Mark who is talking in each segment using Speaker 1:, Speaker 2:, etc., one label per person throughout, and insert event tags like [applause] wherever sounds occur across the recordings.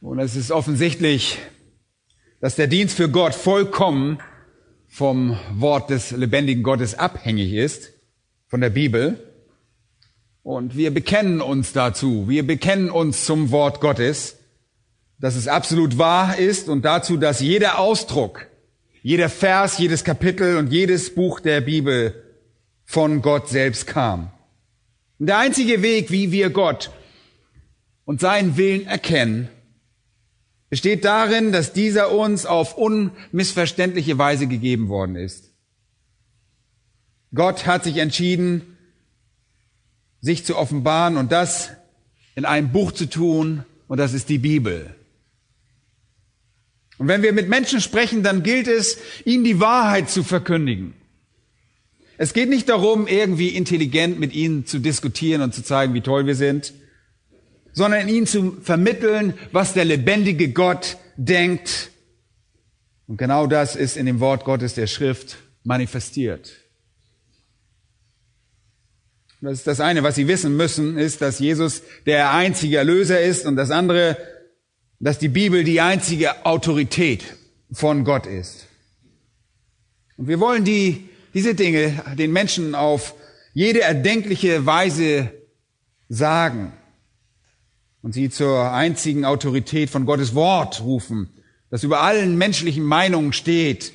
Speaker 1: Und es ist offensichtlich, dass der Dienst für Gott vollkommen vom Wort des lebendigen Gottes abhängig ist, von der Bibel. Und wir bekennen uns dazu. Wir bekennen uns zum Wort Gottes, dass es absolut wahr ist und dazu, dass jeder Ausdruck, jeder Vers, jedes Kapitel und jedes Buch der Bibel von Gott selbst kam. Und der einzige Weg, wie wir Gott und seinen Willen erkennen, besteht darin, dass dieser uns auf unmissverständliche Weise gegeben worden ist. Gott hat sich entschieden, sich zu offenbaren und das in einem Buch zu tun, und das ist die Bibel. Und wenn wir mit Menschen sprechen, dann gilt es, ihnen die Wahrheit zu verkündigen. Es geht nicht darum, irgendwie intelligent mit ihnen zu diskutieren und zu zeigen, wie toll wir sind, sondern ihnen zu vermitteln, was der lebendige Gott denkt. Und genau das ist in dem Wort Gottes der Schrift manifestiert. Das ist das eine, was Sie wissen müssen, ist, dass Jesus der einzige Erlöser ist und das andere, dass die Bibel die einzige Autorität von Gott ist. Und wir wollen die, diese Dinge den Menschen auf jede erdenkliche Weise sagen und sie zur einzigen Autorität von Gottes Wort rufen, das über allen menschlichen Meinungen steht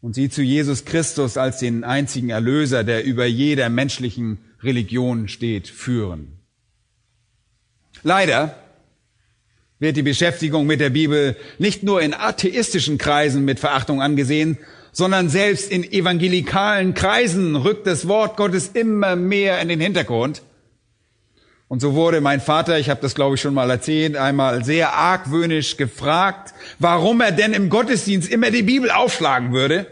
Speaker 1: und sie zu Jesus Christus als den einzigen Erlöser, der über jeder menschlichen Religion steht, führen. Leider wird die Beschäftigung mit der Bibel nicht nur in atheistischen Kreisen mit Verachtung angesehen, sondern selbst in evangelikalen Kreisen rückt das Wort Gottes immer mehr in den Hintergrund. Und so wurde mein Vater, ich habe das glaube ich schon mal erzählt, einmal sehr argwöhnisch gefragt, warum er denn im Gottesdienst immer die Bibel aufschlagen würde,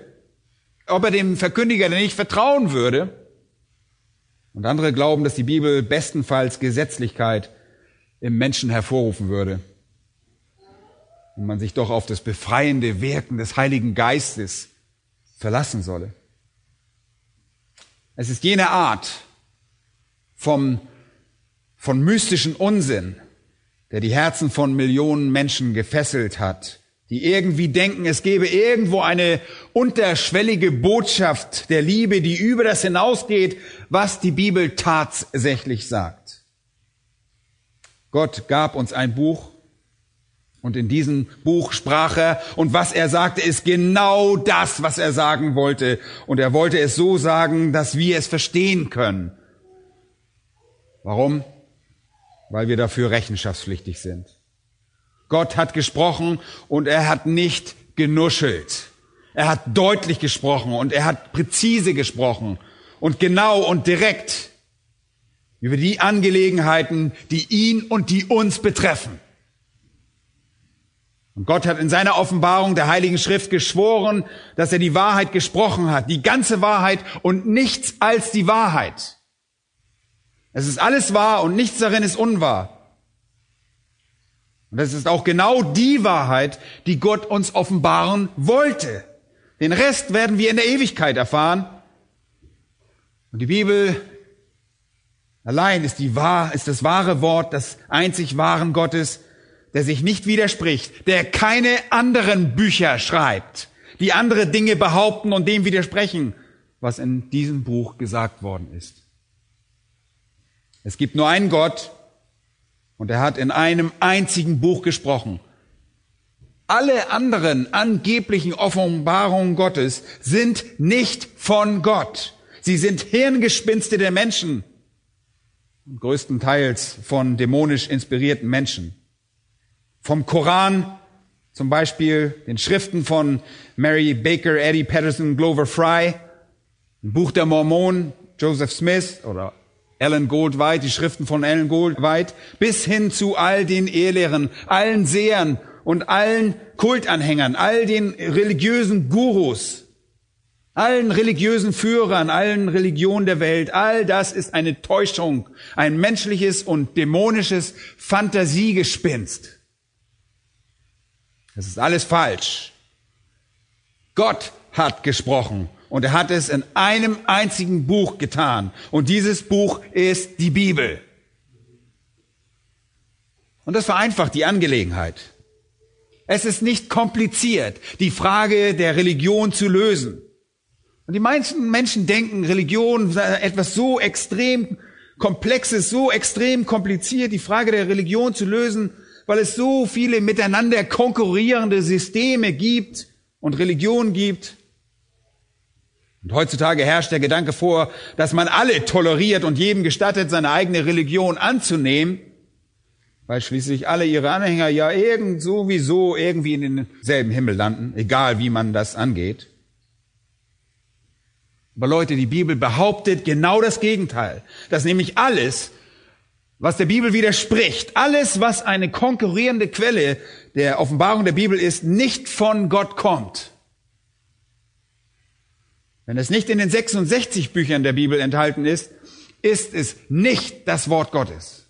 Speaker 1: ob er dem Verkündiger denn nicht vertrauen würde. Und andere glauben, dass die Bibel bestenfalls Gesetzlichkeit im Menschen hervorrufen würde und man sich doch auf das befreiende Wirken des Heiligen Geistes verlassen solle. Es ist jene Art vom von mystischen Unsinn, der die Herzen von Millionen Menschen gefesselt hat, die irgendwie denken, es gebe irgendwo eine unterschwellige Botschaft der Liebe, die über das hinausgeht, was die Bibel tatsächlich sagt. Gott gab uns ein Buch und in diesem Buch sprach er und was er sagte, ist genau das, was er sagen wollte. Und er wollte es so sagen, dass wir es verstehen können. Warum? Weil wir dafür rechenschaftspflichtig sind. Gott hat gesprochen und er hat nicht genuschelt. Er hat deutlich gesprochen und er hat präzise gesprochen und genau und direkt über die Angelegenheiten, die ihn und die uns betreffen. Und Gott hat in seiner Offenbarung der Heiligen Schrift geschworen, dass er die Wahrheit gesprochen hat, die ganze Wahrheit und nichts als die Wahrheit. Es ist alles wahr und nichts darin ist unwahr. Und das ist auch genau die Wahrheit, die Gott uns offenbaren wollte. Den Rest werden wir in der Ewigkeit erfahren. Und die Bibel allein ist, die wahr, ist das wahre Wort, das einzig wahren Gottes, der sich nicht widerspricht, der keine anderen Bücher schreibt, die andere Dinge behaupten und dem widersprechen, was in diesem Buch gesagt worden ist. Es gibt nur einen Gott und er hat in einem einzigen Buch gesprochen. Alle anderen angeblichen Offenbarungen Gottes sind nicht von Gott. Sie sind Hirngespinste der Menschen, größtenteils von dämonisch inspirierten Menschen. Vom Koran, zum Beispiel den Schriften von Mary Baker, Eddie Patterson, Glover Fry, ein Buch der Mormonen, Joseph Smith oder Ellen Goldwhite, die Schriften von Ellen Goldwhite, bis hin zu all den Ehelehren, allen Sehern und allen Kultanhängern, all den religiösen Gurus, allen religiösen Führern, allen Religionen der Welt, all das ist eine Täuschung, ein menschliches und dämonisches Fantasiegespinst. Das ist alles falsch. Gott hat gesprochen und er hat es in einem einzigen Buch getan. Und dieses Buch ist die Bibel. Und das vereinfacht die Angelegenheit. Es ist nicht kompliziert, die Frage der Religion zu lösen. Und die meisten Menschen denken, Religion sei etwas so extrem komplexes, so extrem kompliziert, die Frage der Religion zu lösen, weil es so viele miteinander konkurrierende Systeme gibt und Religion gibt. Und heutzutage herrscht der Gedanke vor, dass man alle toleriert und jedem gestattet, seine eigene Religion anzunehmen, weil schließlich alle ihre Anhänger ja irgend sowieso irgendwie in denselben Himmel landen, egal wie man das angeht. Aber Leute, die Bibel behauptet genau das Gegenteil, dass nämlich alles, was der Bibel widerspricht, alles, was eine konkurrierende Quelle der Offenbarung der Bibel ist, nicht von Gott kommt. Wenn es nicht in den 66 Büchern der Bibel enthalten ist, ist es nicht das Wort Gottes.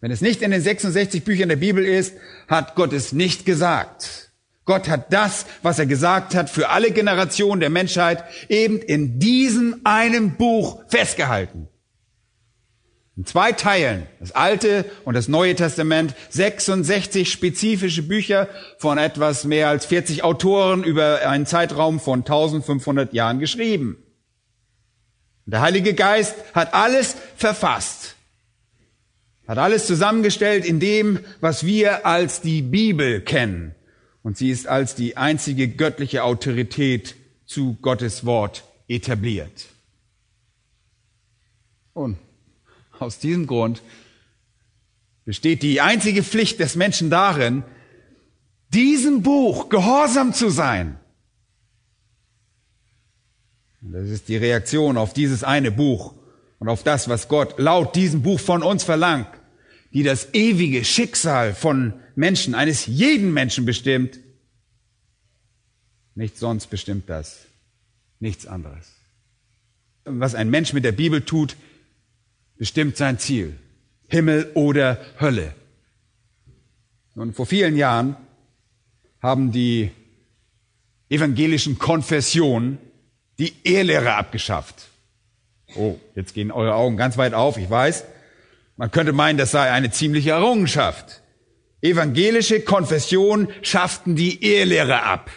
Speaker 1: Wenn es nicht in den 66 Büchern der Bibel ist, hat Gott es nicht gesagt. Gott hat das, was er gesagt hat, für alle Generationen der Menschheit eben in diesem einen Buch festgehalten. In zwei Teilen, das Alte und das Neue Testament, 66 spezifische Bücher von etwas mehr als 40 Autoren über einen Zeitraum von 1500 Jahren geschrieben. Der Heilige Geist hat alles verfasst, hat alles zusammengestellt in dem, was wir als die Bibel kennen. Und sie ist als die einzige göttliche Autorität zu Gottes Wort etabliert. Und aus diesem Grund besteht die einzige Pflicht des Menschen darin, diesem Buch gehorsam zu sein. Das ist die Reaktion auf dieses eine Buch und auf das, was Gott laut diesem Buch von uns verlangt, die das ewige Schicksal von Menschen, eines jeden Menschen bestimmt. Nichts sonst bestimmt das. Nichts anderes. Was ein Mensch mit der Bibel tut, bestimmt sein Ziel. Himmel oder Hölle. Und vor vielen Jahren haben die evangelischen Konfessionen die Ehelehre abgeschafft. Oh, jetzt gehen eure Augen ganz weit auf, ich weiß. Man könnte meinen, das sei eine ziemliche Errungenschaft. Evangelische Konfessionen schafften die Ehelehre ab.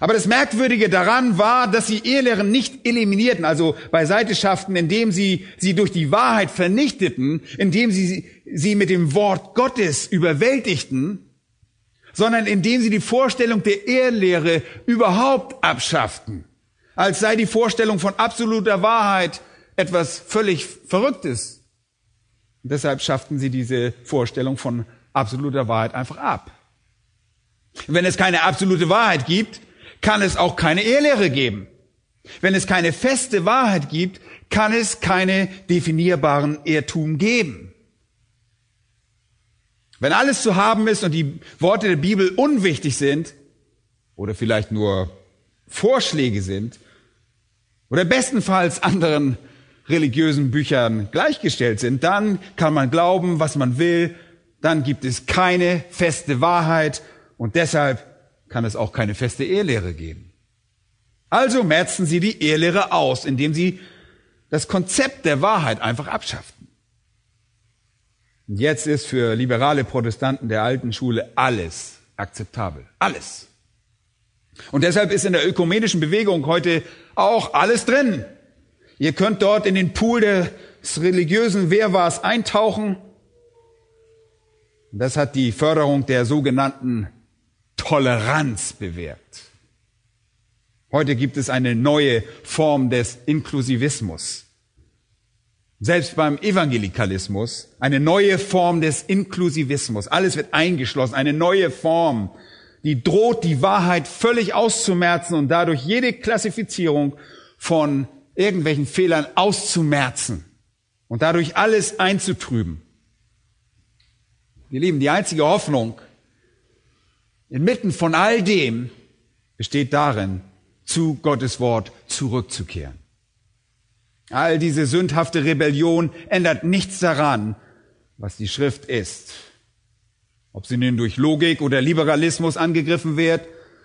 Speaker 1: Aber das Merkwürdige daran war, dass sie Ehelehren nicht eliminierten, also beiseite schafften, indem sie sie durch die Wahrheit vernichteten, indem sie sie mit dem Wort Gottes überwältigten, sondern indem sie die Vorstellung der Ehelehre überhaupt abschafften, als sei die Vorstellung von absoluter Wahrheit etwas völlig Verrücktes. Und deshalb schafften sie diese Vorstellung von absoluter Wahrheit einfach ab. Wenn es keine absolute Wahrheit gibt, kann es auch keine Ehelehre geben. Wenn es keine feste Wahrheit gibt, kann es keine definierbaren Irrtum geben. Wenn alles zu haben ist und die Worte der Bibel unwichtig sind oder vielleicht nur Vorschläge sind oder bestenfalls anderen religiösen Büchern gleichgestellt sind, dann kann man glauben, was man will, dann gibt es keine feste Wahrheit und deshalb kann es auch keine feste Ehelehre geben. Also merzen sie die Ehelehre aus, indem sie das Konzept der Wahrheit einfach abschafften. Und jetzt ist für liberale Protestanten der alten Schule alles akzeptabel. Alles. Und deshalb ist in der ökumenischen Bewegung heute auch alles drin. Ihr könnt dort in den Pool des religiösen Wehrwahrs eintauchen. Das hat die Förderung der sogenannten Toleranz bewirkt. Heute gibt es eine neue Form des Inklusivismus. Selbst beim Evangelikalismus eine neue Form des Inklusivismus. Alles wird eingeschlossen, eine neue Form, die droht, die Wahrheit völlig auszumerzen und dadurch jede Klassifizierung von irgendwelchen Fehlern auszumerzen und dadurch alles einzutrüben. Wir Lieben, die einzige Hoffnung inmitten von all dem besteht darin, zu Gottes Wort zurückzukehren. All diese sündhafte Rebellion ändert nichts daran, was die Schrift ist. Ob sie nun durch Logik oder Liberalismus angegriffen wird,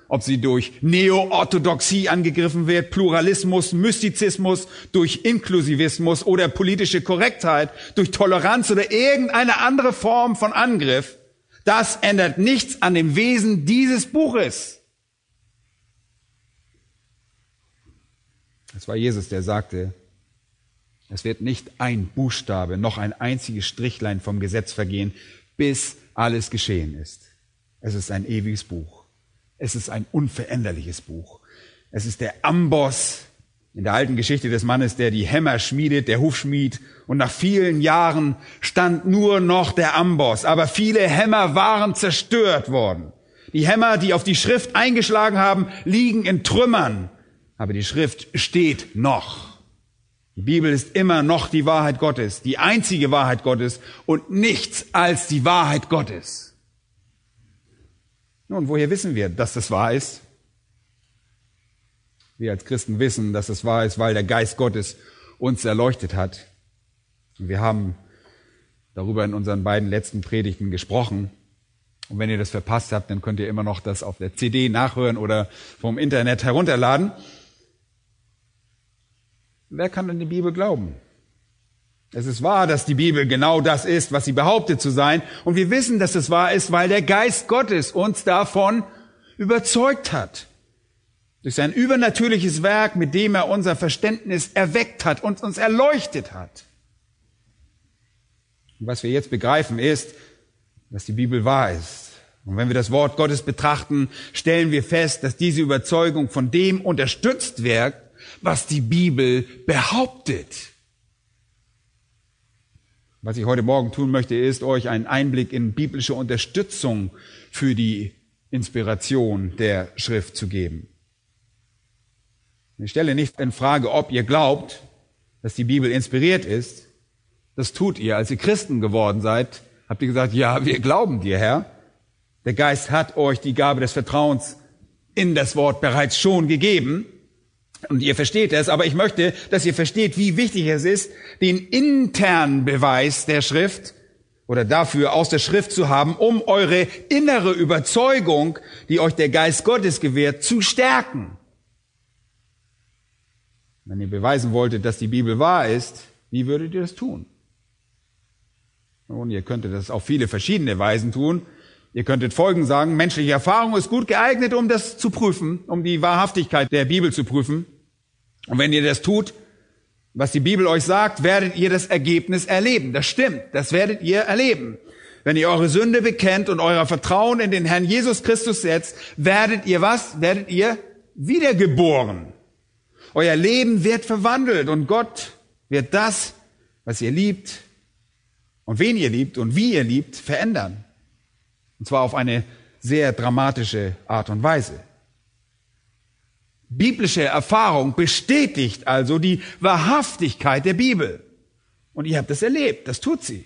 Speaker 1: ob sie durch Neo-Orthodoxie angegriffen wird, Pluralismus, Mystizismus, durch Inklusivismus oder politische Korrektheit, durch Toleranz oder irgendeine andere Form von Angriff, das ändert nichts an dem Wesen dieses Buches. Es war Jesus, der sagte, es wird nicht ein Buchstabe noch ein einziges Strichlein vom Gesetz vergehen, bis alles geschehen ist. Es ist ein ewiges Buch. Es ist ein unveränderliches Buch. Es ist der Amboss in der alten Geschichte des Mannes, der die Hämmer schmiedet, der Hufschmied. Und nach vielen Jahren stand nur noch der Amboss. Aber viele Hämmer waren zerstört worden. Die Hämmer, die auf die Schrift eingeschlagen haben, liegen in Trümmern. Aber die Schrift steht noch. Die Bibel ist immer noch die Wahrheit Gottes, die einzige Wahrheit Gottes und nichts als die Wahrheit Gottes. Nun, woher wissen wir, dass das wahr ist? Wir als Christen wissen, dass es wahr ist, weil der Geist Gottes uns erleuchtet hat. Wir haben darüber in unseren beiden letzten Predigten gesprochen. Und wenn ihr das verpasst habt, dann könnt ihr immer noch das auf der CD nachhören oder vom Internet herunterladen. Wer kann an die Bibel glauben? Es ist wahr, dass die Bibel genau das ist, was sie behauptet zu sein. Und wir wissen, dass es wahr ist, weil der Geist Gottes uns davon überzeugt hat. Durch sein übernatürliches Werk, mit dem er unser Verständnis erweckt hat und uns erleuchtet hat. Und was wir jetzt begreifen ist, dass die Bibel wahr ist. Und wenn wir das Wort Gottes betrachten, stellen wir fest, dass diese Überzeugung von dem unterstützt wird, was die Bibel behauptet. Was ich heute Morgen tun möchte, ist euch einen Einblick in biblische Unterstützung für die Inspiration der Schrift zu geben. Ich stelle nicht in Frage, ob ihr glaubt, dass die Bibel inspiriert ist. Das tut ihr. Als ihr Christen geworden seid, habt ihr gesagt, ja, wir glauben dir, Herr. Der Geist hat euch die Gabe des Vertrauens in das Wort bereits schon gegeben. Und ihr versteht es, aber ich möchte, dass ihr versteht, wie wichtig es ist, den internen Beweis der Schrift oder dafür aus der Schrift zu haben, um eure innere Überzeugung, die euch der Geist Gottes gewährt, zu stärken. Wenn ihr beweisen wolltet, dass die Bibel wahr ist, wie würdet ihr das tun? Nun, ihr könntet das auf viele verschiedene Weisen tun. Ihr könntet Folgen sagen, menschliche Erfahrung ist gut geeignet, um das zu prüfen, um die Wahrhaftigkeit der Bibel zu prüfen. Und wenn ihr das tut, was die Bibel euch sagt, werdet ihr das Ergebnis erleben. Das stimmt, das werdet ihr erleben. Wenn ihr eure Sünde bekennt und euer Vertrauen in den Herrn Jesus Christus setzt, werdet ihr was? Werdet ihr wiedergeboren. Euer Leben wird verwandelt und Gott wird das, was ihr liebt und wen ihr liebt und wie ihr liebt, verändern. Und zwar auf eine sehr dramatische Art und Weise. Biblische Erfahrung bestätigt also die Wahrhaftigkeit der Bibel. Und ihr habt das erlebt, das tut sie.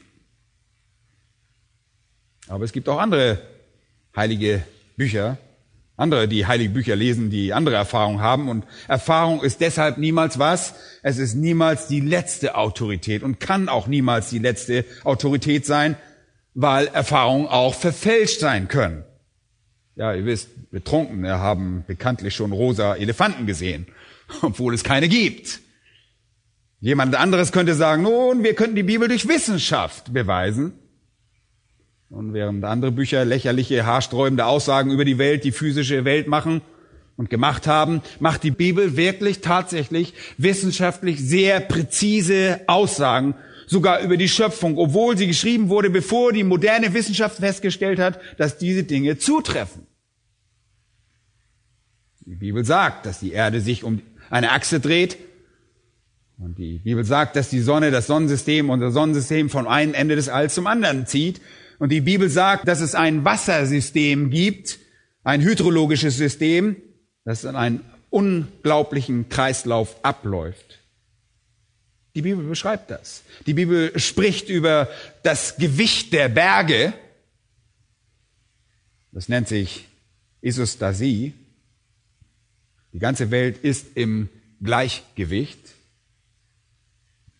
Speaker 1: Aber es gibt auch andere heilige Bücher, andere, die heilige Bücher lesen, die andere Erfahrungen haben. Und Erfahrung ist deshalb niemals was? Es ist niemals die letzte Autorität und kann auch niemals die letzte Autorität sein, weil Erfahrungen auch verfälscht sein können. Ja, ihr wisst, Betrunkene haben bekanntlich schon rosa Elefanten gesehen, [laughs] obwohl es keine gibt. Jemand anderes könnte sagen, nun, wir könnten die Bibel durch Wissenschaft beweisen. Und während andere Bücher lächerliche, haarsträubende Aussagen über die Welt, die physische Welt machen und gemacht haben, macht die Bibel wirklich tatsächlich wissenschaftlich sehr präzise Aussagen, sogar über die Schöpfung, obwohl sie geschrieben wurde, bevor die moderne Wissenschaft festgestellt hat, dass diese Dinge zutreffen. Die Bibel sagt, dass die Erde sich um eine Achse dreht. Und die Bibel sagt, dass die Sonne, das Sonnensystem, unser Sonnensystem von einem Ende des Alls zum anderen zieht. Und die Bibel sagt, dass es ein Wassersystem gibt, ein hydrologisches System, das in einen unglaublichen Kreislauf abläuft. Die Bibel beschreibt das. Die Bibel spricht über das Gewicht der Berge. Das nennt sich Isostasie. Die ganze Welt ist im Gleichgewicht.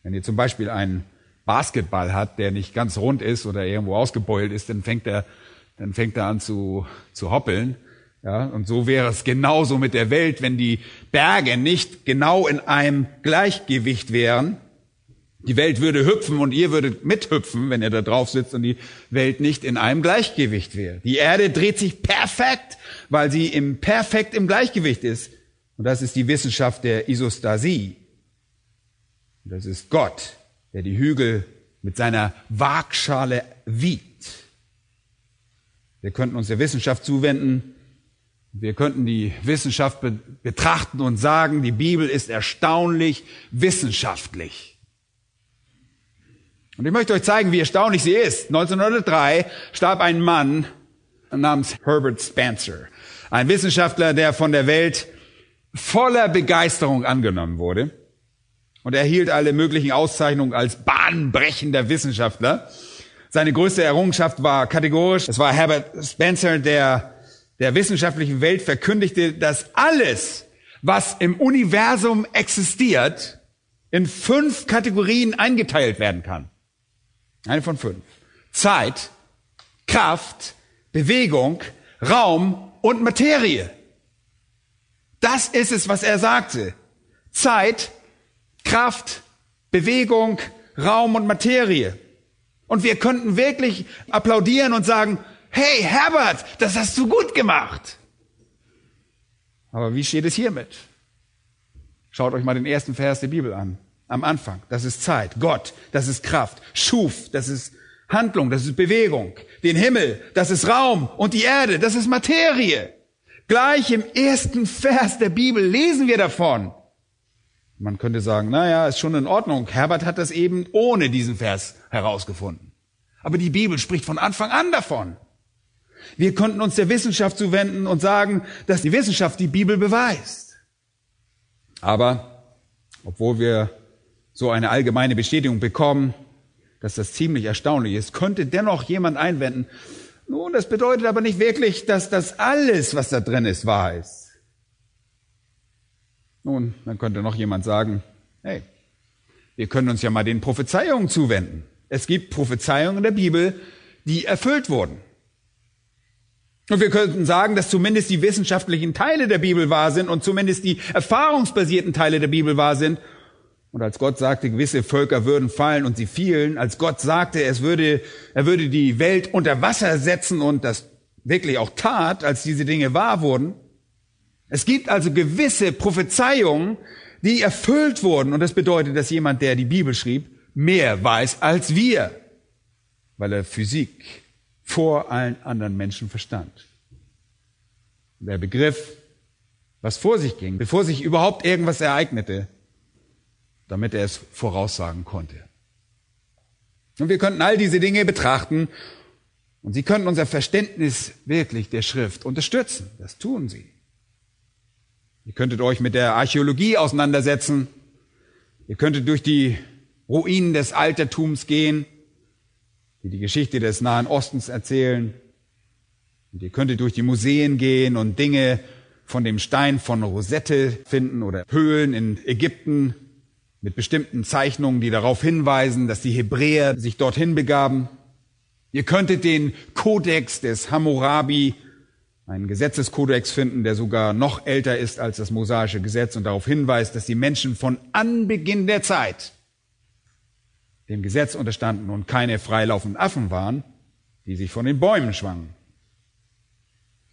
Speaker 1: Wenn ihr zum Beispiel einen Basketball hat, der nicht ganz rund ist oder irgendwo ausgebeult ist, dann fängt er, dann fängt er an zu, zu hoppeln. Ja, und so wäre es genauso mit der Welt, wenn die Berge nicht genau in einem Gleichgewicht wären. Die Welt würde hüpfen und ihr würdet mithüpfen, wenn ihr da drauf sitzt und die Welt nicht in einem Gleichgewicht wäre. Die Erde dreht sich perfekt, weil sie im perfekt im Gleichgewicht ist. Und das ist die Wissenschaft der Isostasie. Das ist Gott, der die Hügel mit seiner Waagschale wiegt. Wir könnten uns der Wissenschaft zuwenden. Wir könnten die Wissenschaft betrachten und sagen, die Bibel ist erstaunlich wissenschaftlich. Und ich möchte euch zeigen, wie erstaunlich sie ist. 1903 starb ein Mann namens Herbert Spencer. Ein Wissenschaftler, der von der Welt voller Begeisterung angenommen wurde. Und er erhielt alle möglichen Auszeichnungen als bahnbrechender Wissenschaftler. Seine größte Errungenschaft war kategorisch. Es war Herbert Spencer, der der wissenschaftlichen Welt verkündigte, dass alles, was im Universum existiert, in fünf Kategorien eingeteilt werden kann. Eine von fünf. Zeit, Kraft, Bewegung, Raum und Materie. Das ist es, was er sagte. Zeit, Kraft, Bewegung, Raum und Materie. Und wir könnten wirklich applaudieren und sagen, hey Herbert, das hast du gut gemacht. Aber wie steht es hiermit? Schaut euch mal den ersten Vers der Bibel an am Anfang. Das ist Zeit. Gott, das ist Kraft. Schuf, das ist Handlung, das ist Bewegung. Den Himmel, das ist Raum. Und die Erde, das ist Materie. Gleich im ersten Vers der Bibel lesen wir davon. Man könnte sagen, naja, ist schon in Ordnung. Herbert hat das eben ohne diesen Vers herausgefunden. Aber die Bibel spricht von Anfang an davon. Wir könnten uns der Wissenschaft zuwenden und sagen, dass die Wissenschaft die Bibel beweist. Aber obwohl wir so eine allgemeine Bestätigung bekommen, dass das ziemlich erstaunlich ist, könnte dennoch jemand einwenden, nun, das bedeutet aber nicht wirklich, dass das alles, was da drin ist, wahr ist. Nun, dann könnte noch jemand sagen, hey, wir können uns ja mal den Prophezeiungen zuwenden. Es gibt Prophezeiungen in der Bibel, die erfüllt wurden. Und wir könnten sagen, dass zumindest die wissenschaftlichen Teile der Bibel wahr sind und zumindest die erfahrungsbasierten Teile der Bibel wahr sind und als Gott sagte, gewisse Völker würden fallen und sie fielen, als Gott sagte, es würde, er würde die Welt unter Wasser setzen und das wirklich auch tat, als diese Dinge wahr wurden. Es gibt also gewisse Prophezeiungen, die erfüllt wurden. Und das bedeutet, dass jemand, der die Bibel schrieb, mehr weiß als wir, weil er Physik vor allen anderen Menschen verstand. Der begriff, was vor sich ging, bevor sich überhaupt irgendwas ereignete, damit er es voraussagen konnte. Und wir könnten all diese Dinge betrachten und sie könnten unser Verständnis wirklich der Schrift unterstützen. Das tun sie. Ihr könntet euch mit der Archäologie auseinandersetzen. Ihr könntet durch die Ruinen des Altertums gehen, die die Geschichte des Nahen Ostens erzählen. Und ihr könntet durch die Museen gehen und Dinge von dem Stein von Rosette finden oder Höhlen in Ägypten mit bestimmten Zeichnungen, die darauf hinweisen, dass die Hebräer sich dorthin begaben. Ihr könntet den Kodex des Hammurabi, einen Gesetzeskodex finden, der sogar noch älter ist als das mosaische Gesetz und darauf hinweist, dass die Menschen von Anbeginn der Zeit dem Gesetz unterstanden und keine freilaufenden Affen waren, die sich von den Bäumen schwangen.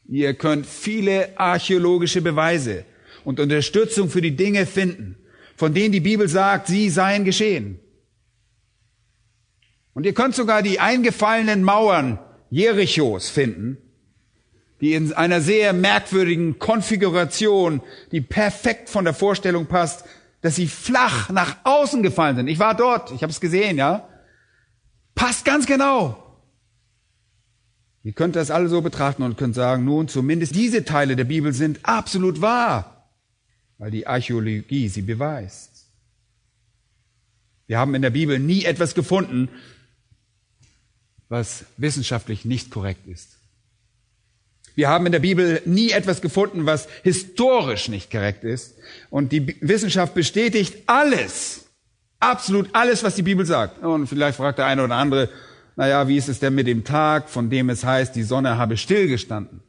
Speaker 1: Ihr könnt viele archäologische Beweise und Unterstützung für die Dinge finden, von denen die Bibel sagt, sie seien geschehen. Und ihr könnt sogar die eingefallenen Mauern Jerichos finden, die in einer sehr merkwürdigen Konfiguration, die perfekt von der Vorstellung passt, dass sie flach nach außen gefallen sind. Ich war dort, ich habe es gesehen, ja. Passt ganz genau. Ihr könnt das alle so betrachten und könnt sagen, nun, zumindest diese Teile der Bibel sind absolut wahr weil die Archäologie sie beweist. Wir haben in der Bibel nie etwas gefunden, was wissenschaftlich nicht korrekt ist. Wir haben in der Bibel nie etwas gefunden, was historisch nicht korrekt ist. Und die Wissenschaft bestätigt alles, absolut alles, was die Bibel sagt. Und vielleicht fragt der eine oder andere, naja, wie ist es denn mit dem Tag, von dem es heißt, die Sonne habe stillgestanden?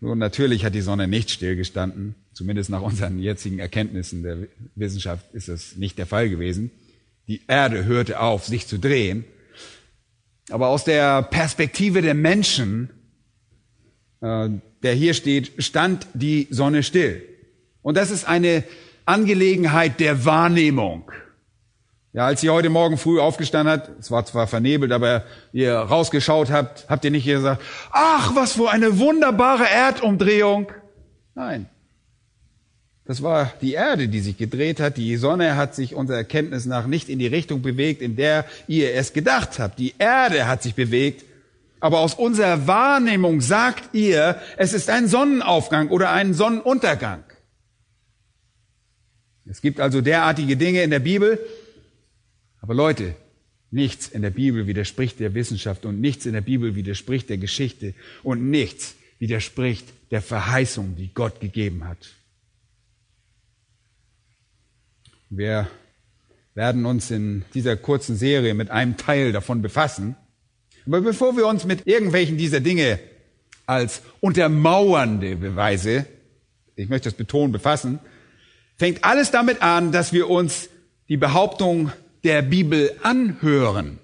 Speaker 1: Nun, natürlich hat die Sonne nicht stillgestanden. Zumindest nach unseren jetzigen Erkenntnissen der Wissenschaft ist es nicht der Fall gewesen. Die Erde hörte auf, sich zu drehen. Aber aus der Perspektive der Menschen, äh, der hier steht, stand die Sonne still. Und das ist eine Angelegenheit der Wahrnehmung. Ja, als ihr heute Morgen früh aufgestanden habt, es war zwar vernebelt, aber ihr rausgeschaut habt, habt ihr nicht gesagt, ach, was für eine wunderbare Erdumdrehung. Nein. Das war die Erde, die sich gedreht hat. Die Sonne hat sich unserer Erkenntnis nach nicht in die Richtung bewegt, in der ihr es gedacht habt. Die Erde hat sich bewegt. Aber aus unserer Wahrnehmung sagt ihr, es ist ein Sonnenaufgang oder ein Sonnenuntergang. Es gibt also derartige Dinge in der Bibel, aber Leute, nichts in der Bibel widerspricht der Wissenschaft und nichts in der Bibel widerspricht der Geschichte und nichts widerspricht der Verheißung, die Gott gegeben hat. Wir werden uns in dieser kurzen Serie mit einem Teil davon befassen. Aber bevor wir uns mit irgendwelchen dieser Dinge als untermauernde Beweise, ich möchte das betonen, befassen, fängt alles damit an, dass wir uns die Behauptung der Bibel anhören.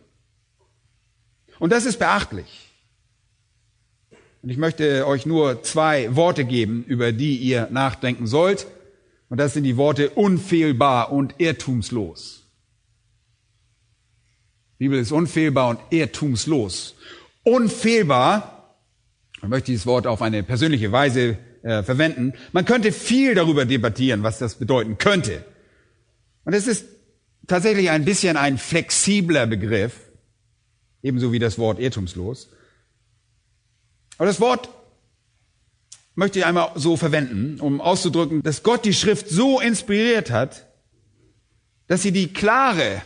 Speaker 1: Und das ist beachtlich. Und ich möchte euch nur zwei Worte geben, über die ihr nachdenken sollt. Und das sind die Worte unfehlbar und irrtumslos. Die Bibel ist unfehlbar und irrtumslos. Unfehlbar, ich möchte dieses Wort auf eine persönliche Weise äh, verwenden. Man könnte viel darüber debattieren, was das bedeuten könnte. Und es ist tatsächlich ein bisschen ein flexibler Begriff, ebenso wie das Wort irrtumslos. Aber das Wort möchte ich einmal so verwenden, um auszudrücken, dass Gott die Schrift so inspiriert hat, dass sie die klare,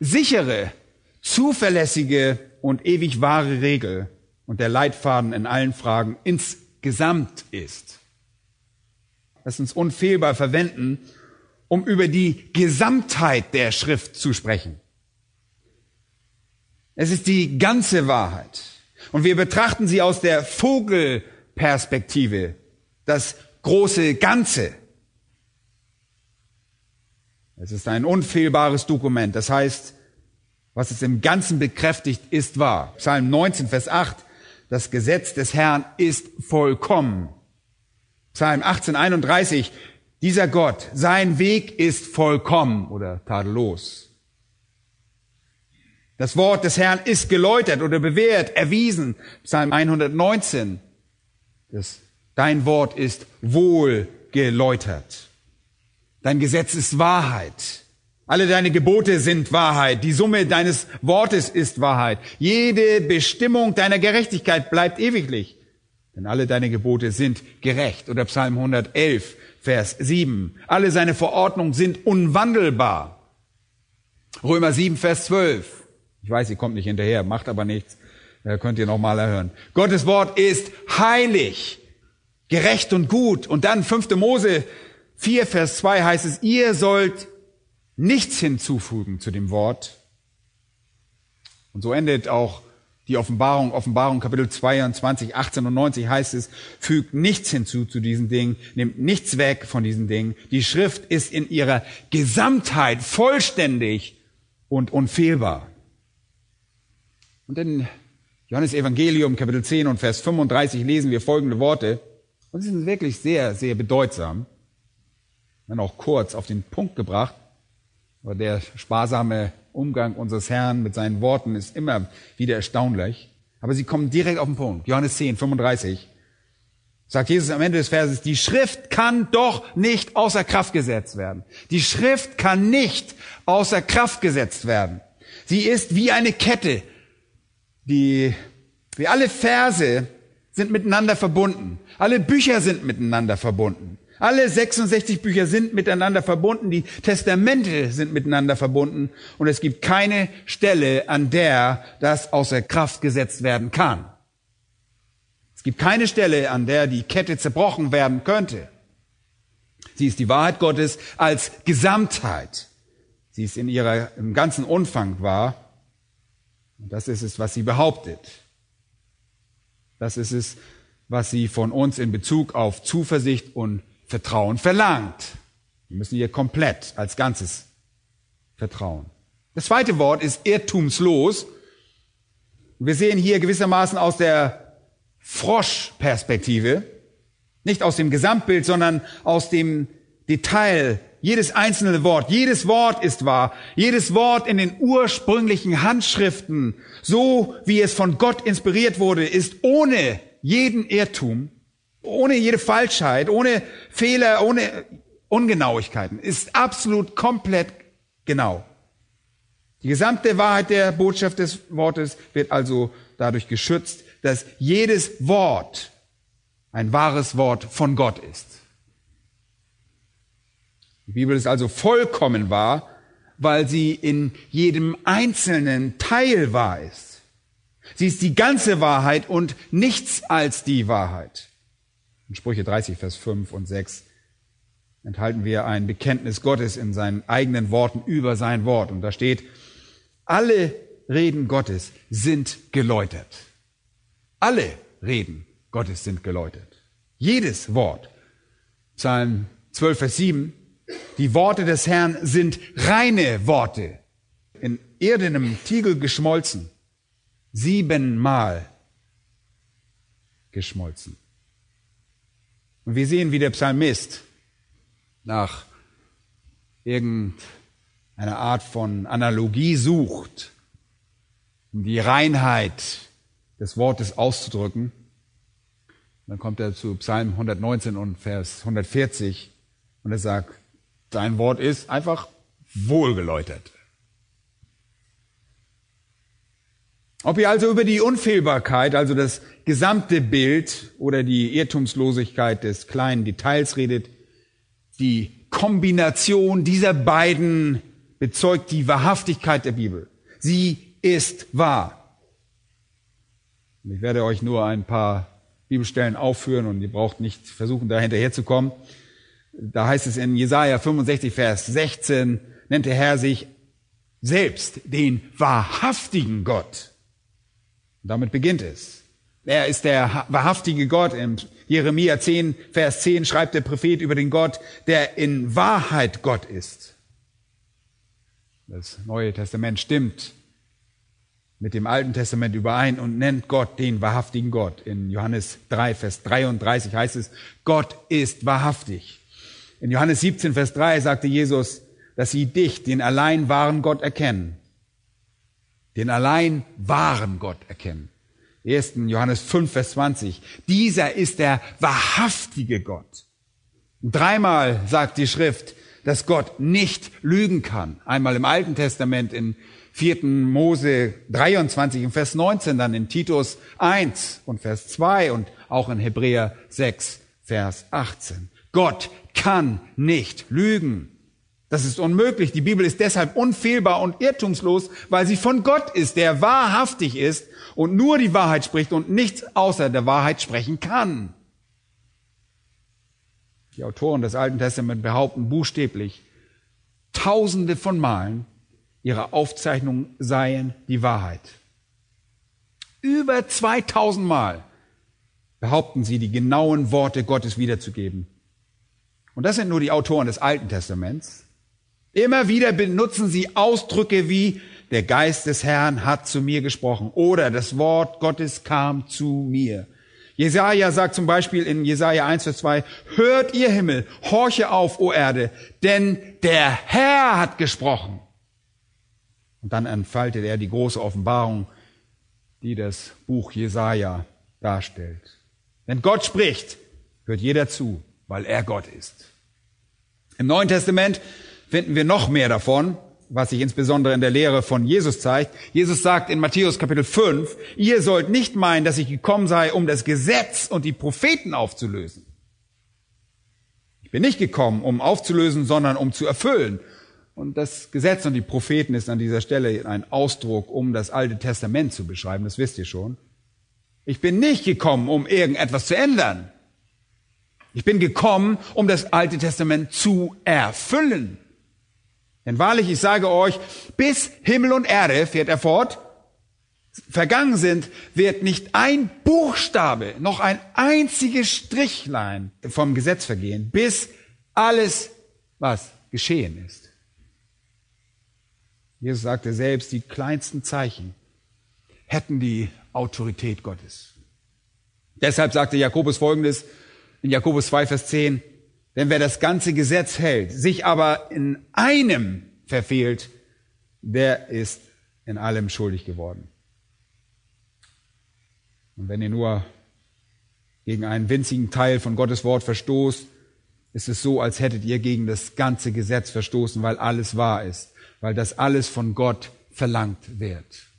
Speaker 1: sichere, zuverlässige und ewig wahre Regel und der Leitfaden in allen Fragen insgesamt ist. Lass uns unfehlbar verwenden, um über die Gesamtheit der Schrift zu sprechen. Es ist die ganze Wahrheit. Und wir betrachten sie aus der Vogelperspektive, das große Ganze. Es ist ein unfehlbares Dokument. Das heißt, was es im Ganzen bekräftigt, ist wahr. Psalm 19, Vers 8. Das Gesetz des Herrn ist vollkommen. Psalm 18, 31. Dieser Gott, sein Weg ist vollkommen oder tadellos. Das Wort des Herrn ist geläutert oder bewährt, erwiesen. Psalm 119. Dein Wort ist wohl geläutert. Dein Gesetz ist Wahrheit. Alle deine Gebote sind Wahrheit. Die Summe deines Wortes ist Wahrheit. Jede Bestimmung deiner Gerechtigkeit bleibt ewiglich. Denn alle deine Gebote sind gerecht. Oder Psalm 111. Vers 7. Alle seine Verordnungen sind unwandelbar. Römer 7, Vers 12. Ich weiß, ihr kommt nicht hinterher, macht aber nichts. Da könnt ihr nochmal erhören. Gottes Wort ist heilig, gerecht und gut. Und dann 5. Mose 4, Vers 2 heißt es, ihr sollt nichts hinzufügen zu dem Wort. Und so endet auch die Offenbarung, Offenbarung Kapitel 22, 18 und 90 heißt es, fügt nichts hinzu zu diesen Dingen, nimmt nichts weg von diesen Dingen. Die Schrift ist in ihrer Gesamtheit vollständig und unfehlbar. Und in Johannes Evangelium Kapitel 10 und Vers 35 lesen wir folgende Worte. Und sie sind wirklich sehr, sehr bedeutsam. Dann auch kurz auf den Punkt gebracht. Aber der sparsame Umgang unseres Herrn mit seinen Worten ist immer wieder erstaunlich. Aber sie kommen direkt auf den Punkt. Johannes 10, 35. Sagt Jesus am Ende des Verses, die Schrift kann doch nicht außer Kraft gesetzt werden. Die Schrift kann nicht außer Kraft gesetzt werden. Sie ist wie eine Kette. Die, wie alle Verse sind miteinander verbunden. Alle Bücher sind miteinander verbunden. Alle 66 Bücher sind miteinander verbunden, die Testamente sind miteinander verbunden und es gibt keine Stelle, an der das außer Kraft gesetzt werden kann. Es gibt keine Stelle, an der die Kette zerbrochen werden könnte. Sie ist die Wahrheit Gottes als Gesamtheit. Sie ist in ihrer, im ganzen Umfang wahr. Und das ist es, was sie behauptet. Das ist es, was sie von uns in Bezug auf Zuversicht und Vertrauen verlangt. Wir müssen ihr komplett als Ganzes vertrauen. Das zweite Wort ist irrtumslos. Wir sehen hier gewissermaßen aus der Froschperspektive, nicht aus dem Gesamtbild, sondern aus dem Detail. Jedes einzelne Wort, jedes Wort ist wahr. Jedes Wort in den ursprünglichen Handschriften, so wie es von Gott inspiriert wurde, ist ohne jeden Irrtum, ohne jede Falschheit, ohne Fehler, ohne Ungenauigkeiten, ist absolut komplett genau. Die gesamte Wahrheit der Botschaft des Wortes wird also dadurch geschützt, dass jedes Wort ein wahres Wort von Gott ist. Die Bibel ist also vollkommen wahr, weil sie in jedem einzelnen Teil wahr ist. Sie ist die ganze Wahrheit und nichts als die Wahrheit. In Sprüche 30, Vers 5 und 6 enthalten wir ein Bekenntnis Gottes in seinen eigenen Worten über sein Wort. Und da steht, alle Reden Gottes sind geläutert. Alle Reden Gottes sind geläutert. Jedes Wort. Psalm 12, Vers 7. Die Worte des Herrn sind reine Worte, in erdenem Tiegel geschmolzen, siebenmal geschmolzen. Und wir sehen, wie der Psalmist nach irgendeinem eine Art von Analogie sucht, um die Reinheit des Wortes auszudrücken. Dann kommt er zu Psalm 119 und Vers 140 und er sagt, sein Wort ist einfach wohlgeläutert. Ob ihr also über die Unfehlbarkeit, also das gesamte Bild oder die Irrtumslosigkeit des kleinen Details redet, die Kombination dieser beiden bezeugt die Wahrhaftigkeit der Bibel. Sie ist wahr. Ich werde euch nur ein paar Bibelstellen aufführen und ihr braucht nicht versuchen, da hinterherzukommen. Da heißt es in Jesaja 65, Vers 16, nennt der Herr sich selbst den wahrhaftigen Gott. Und damit beginnt es. Er ist der wahrhaftige Gott. In Jeremia 10, Vers 10 schreibt der Prophet über den Gott, der in Wahrheit Gott ist. Das Neue Testament stimmt mit dem Alten Testament überein und nennt Gott den wahrhaftigen Gott. In Johannes 3, Vers 33 heißt es, Gott ist wahrhaftig. In Johannes 17, Vers 3 sagte Jesus, dass sie dich, den allein wahren Gott erkennen. Den allein wahren Gott erkennen. 1. Johannes 5, Vers 20. Dieser ist der wahrhaftige Gott. dreimal sagt die Schrift, dass Gott nicht lügen kann. Einmal im Alten Testament in 4. Mose 23 und Vers 19, dann in Titus 1 und Vers 2 und auch in Hebräer 6, Vers 18. Gott kann nicht lügen. Das ist unmöglich. Die Bibel ist deshalb unfehlbar und irrtumslos, weil sie von Gott ist, der wahrhaftig ist und nur die Wahrheit spricht und nichts außer der Wahrheit sprechen kann. Die Autoren des Alten Testaments behaupten buchstäblich, tausende von Malen, ihre Aufzeichnungen seien die Wahrheit. Über 2000 Mal behaupten sie, die genauen Worte Gottes wiederzugeben. Und das sind nur die Autoren des Alten Testaments. Immer wieder benutzen sie Ausdrücke wie der Geist des Herrn hat zu mir gesprochen oder das Wort Gottes kam zu mir. Jesaja sagt zum Beispiel in Jesaja 1, Vers 2, hört ihr Himmel, horche auf, o Erde, denn der Herr hat gesprochen. Und dann entfaltet er die große Offenbarung, die das Buch Jesaja darstellt. Wenn Gott spricht, hört jeder zu, weil er Gott ist. Im Neuen Testament finden wir noch mehr davon was sich insbesondere in der Lehre von Jesus zeigt. Jesus sagt in Matthäus Kapitel 5, ihr sollt nicht meinen, dass ich gekommen sei, um das Gesetz und die Propheten aufzulösen. Ich bin nicht gekommen, um aufzulösen, sondern um zu erfüllen. Und das Gesetz und die Propheten ist an dieser Stelle ein Ausdruck, um das Alte Testament zu beschreiben, das wisst ihr schon. Ich bin nicht gekommen, um irgendetwas zu ändern. Ich bin gekommen, um das Alte Testament zu erfüllen. Denn wahrlich, ich sage euch, bis Himmel und Erde, fährt er fort, vergangen sind, wird nicht ein Buchstabe, noch ein einziges Strichlein vom Gesetz vergehen, bis alles, was geschehen ist. Jesus sagte selbst, die kleinsten Zeichen hätten die Autorität Gottes. Deshalb sagte Jakobus folgendes in Jakobus 2, Vers 10, denn wer das ganze Gesetz hält, sich aber in einem verfehlt, der ist in allem schuldig geworden. Und wenn ihr nur gegen einen winzigen Teil von Gottes Wort verstoßt, ist es so, als hättet ihr gegen das ganze Gesetz verstoßen, weil alles wahr ist, weil das alles von Gott verlangt wird.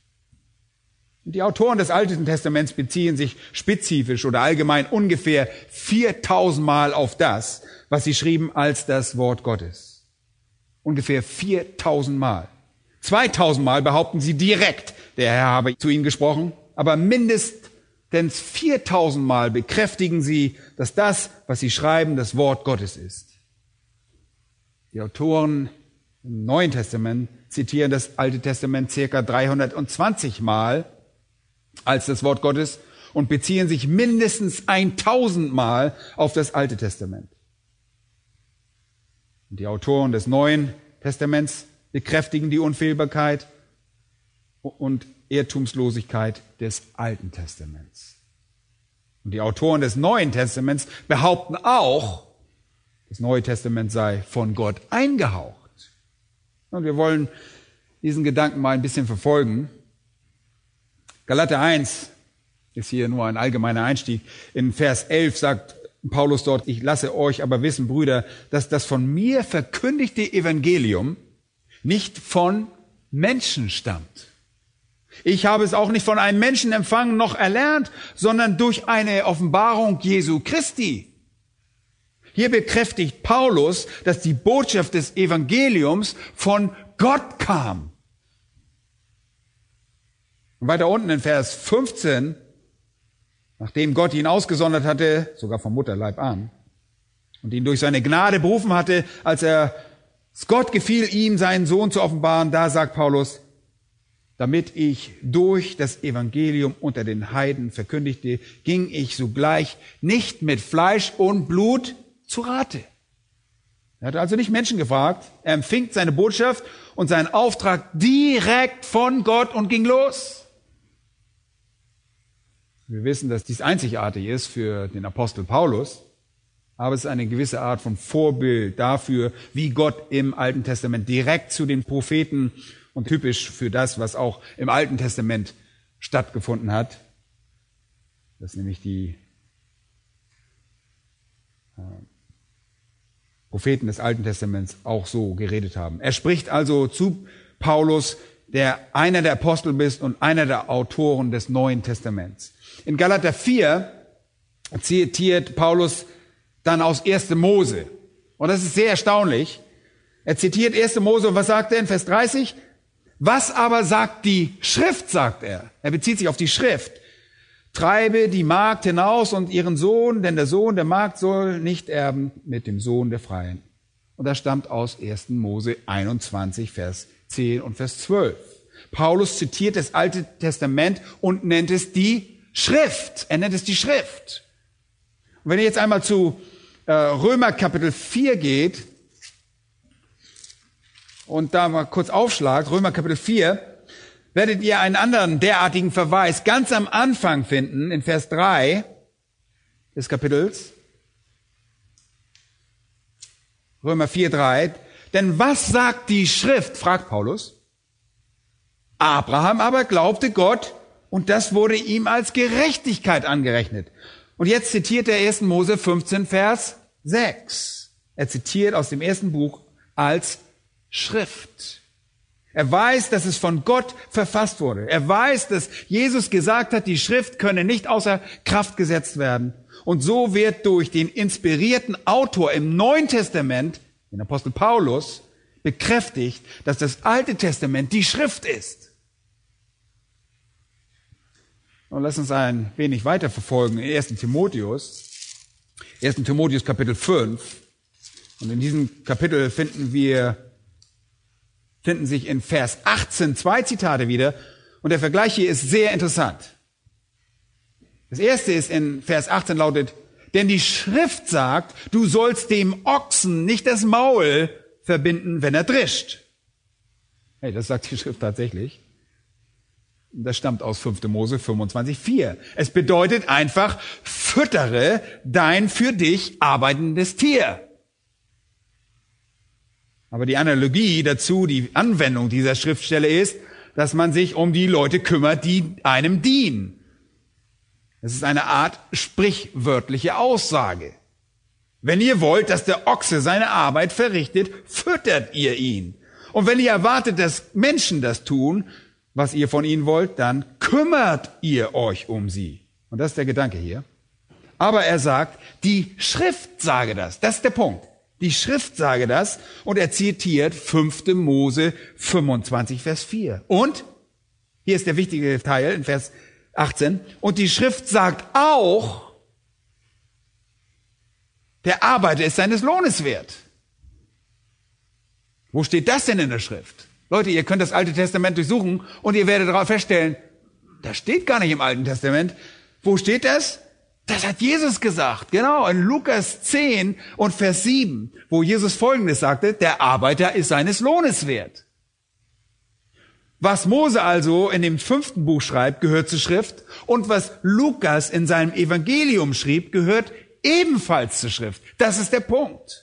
Speaker 1: Die Autoren des Alten Testaments beziehen sich spezifisch oder allgemein ungefähr 4000 Mal auf das, was sie schrieben als das Wort Gottes. Ungefähr 4000 Mal. 2000 Mal behaupten sie direkt, der Herr habe zu ihnen gesprochen, aber mindestens 4000 Mal bekräftigen sie, dass das, was sie schreiben, das Wort Gottes ist. Die Autoren im Neuen Testament zitieren das Alte Testament circa 320 Mal als das Wort Gottes und beziehen sich mindestens 1000 Mal auf das Alte Testament. Und die Autoren des Neuen Testaments bekräftigen die Unfehlbarkeit und Irrtumslosigkeit des Alten Testaments. Und die Autoren des Neuen Testaments behaupten auch, das Neue Testament sei von Gott eingehaucht. Und wir wollen diesen Gedanken mal ein bisschen verfolgen. Galater 1 ist hier nur ein allgemeiner Einstieg. In Vers 11 sagt Paulus dort, ich lasse euch aber wissen, Brüder, dass das von mir verkündigte Evangelium nicht von Menschen stammt. Ich habe es auch nicht von einem Menschen empfangen noch erlernt, sondern durch eine Offenbarung Jesu Christi. Hier bekräftigt Paulus, dass die Botschaft des Evangeliums von Gott kam. Und weiter unten in Vers 15, nachdem Gott ihn ausgesondert hatte, sogar vom Mutterleib an, und ihn durch seine Gnade berufen hatte, als er es Gott gefiel, ihm seinen Sohn zu offenbaren, da sagt Paulus, damit ich durch das Evangelium unter den Heiden verkündigte, ging ich sogleich nicht mit Fleisch und Blut zu Rate. Er hat also nicht Menschen gefragt, er empfing seine Botschaft und seinen Auftrag direkt von Gott und ging los. Wir wissen, dass dies einzigartig ist für den Apostel Paulus, aber es ist eine gewisse Art von Vorbild dafür, wie Gott im Alten Testament direkt zu den Propheten und typisch für das, was auch im Alten Testament stattgefunden hat, dass nämlich die äh, Propheten des Alten Testaments auch so geredet haben. Er spricht also zu Paulus, der einer der Apostel bist und einer der Autoren des Neuen Testaments. In Galater 4 zitiert Paulus dann aus 1. Mose. Und das ist sehr erstaunlich. Er zitiert 1. Mose und was sagt er in Vers 30? Was aber sagt die Schrift, sagt er. Er bezieht sich auf die Schrift. Treibe die Magd hinaus und ihren Sohn, denn der Sohn der Magd soll nicht erben mit dem Sohn der Freien. Und das stammt aus 1. Mose 21, Vers 10 und Vers 12. Paulus zitiert das Alte Testament und nennt es die Schrift. Er nennt es die Schrift. Und wenn ihr jetzt einmal zu äh, Römer Kapitel 4 geht und da mal kurz aufschlagt, Römer Kapitel 4, werdet ihr einen anderen derartigen Verweis ganz am Anfang finden, in Vers 3 des Kapitels. Römer 4, 3. Denn was sagt die Schrift, fragt Paulus. Abraham aber glaubte Gott und das wurde ihm als Gerechtigkeit angerechnet. Und jetzt zitiert er 1. Mose 15, Vers 6. Er zitiert aus dem ersten Buch als Schrift. Er weiß, dass es von Gott verfasst wurde. Er weiß, dass Jesus gesagt hat, die Schrift könne nicht außer Kraft gesetzt werden. Und so wird durch den inspirierten Autor im Neuen Testament, den Apostel Paulus, bekräftigt, dass das Alte Testament die Schrift ist. Und lass uns ein wenig weiter verfolgen in 1. Timotheus. 1. Timotheus Kapitel 5. Und in diesem Kapitel finden wir, finden sich in Vers 18 zwei Zitate wieder. Und der Vergleich hier ist sehr interessant. Das erste ist in Vers 18 lautet, denn die Schrift sagt, du sollst dem Ochsen nicht das Maul verbinden, wenn er drischt. Hey, das sagt die Schrift tatsächlich. Das stammt aus 5. Mose 25,4. Es bedeutet einfach, füttere dein für dich arbeitendes Tier. Aber die Analogie dazu, die Anwendung dieser Schriftstelle ist, dass man sich um die Leute kümmert, die einem dienen. Es ist eine Art sprichwörtliche Aussage. Wenn ihr wollt, dass der Ochse seine Arbeit verrichtet, füttert ihr ihn. Und wenn ihr erwartet, dass Menschen das tun, was ihr von ihnen wollt, dann kümmert ihr euch um sie. Und das ist der Gedanke hier. Aber er sagt, die Schrift sage das. Das ist der Punkt. Die Schrift sage das und er zitiert 5. Mose 25, Vers 4. Und, hier ist der wichtige Teil in Vers 18, und die Schrift sagt auch, der Arbeiter ist seines Lohnes wert. Wo steht das denn in der Schrift? Leute, ihr könnt das Alte Testament durchsuchen und ihr werdet darauf feststellen, das steht gar nicht im Alten Testament. Wo steht das? Das hat Jesus gesagt, genau, in Lukas 10 und Vers 7, wo Jesus Folgendes sagte, der Arbeiter ist seines Lohnes wert. Was Mose also in dem fünften Buch schreibt, gehört zur Schrift und was Lukas in seinem Evangelium schrieb, gehört ebenfalls zur Schrift. Das ist der Punkt.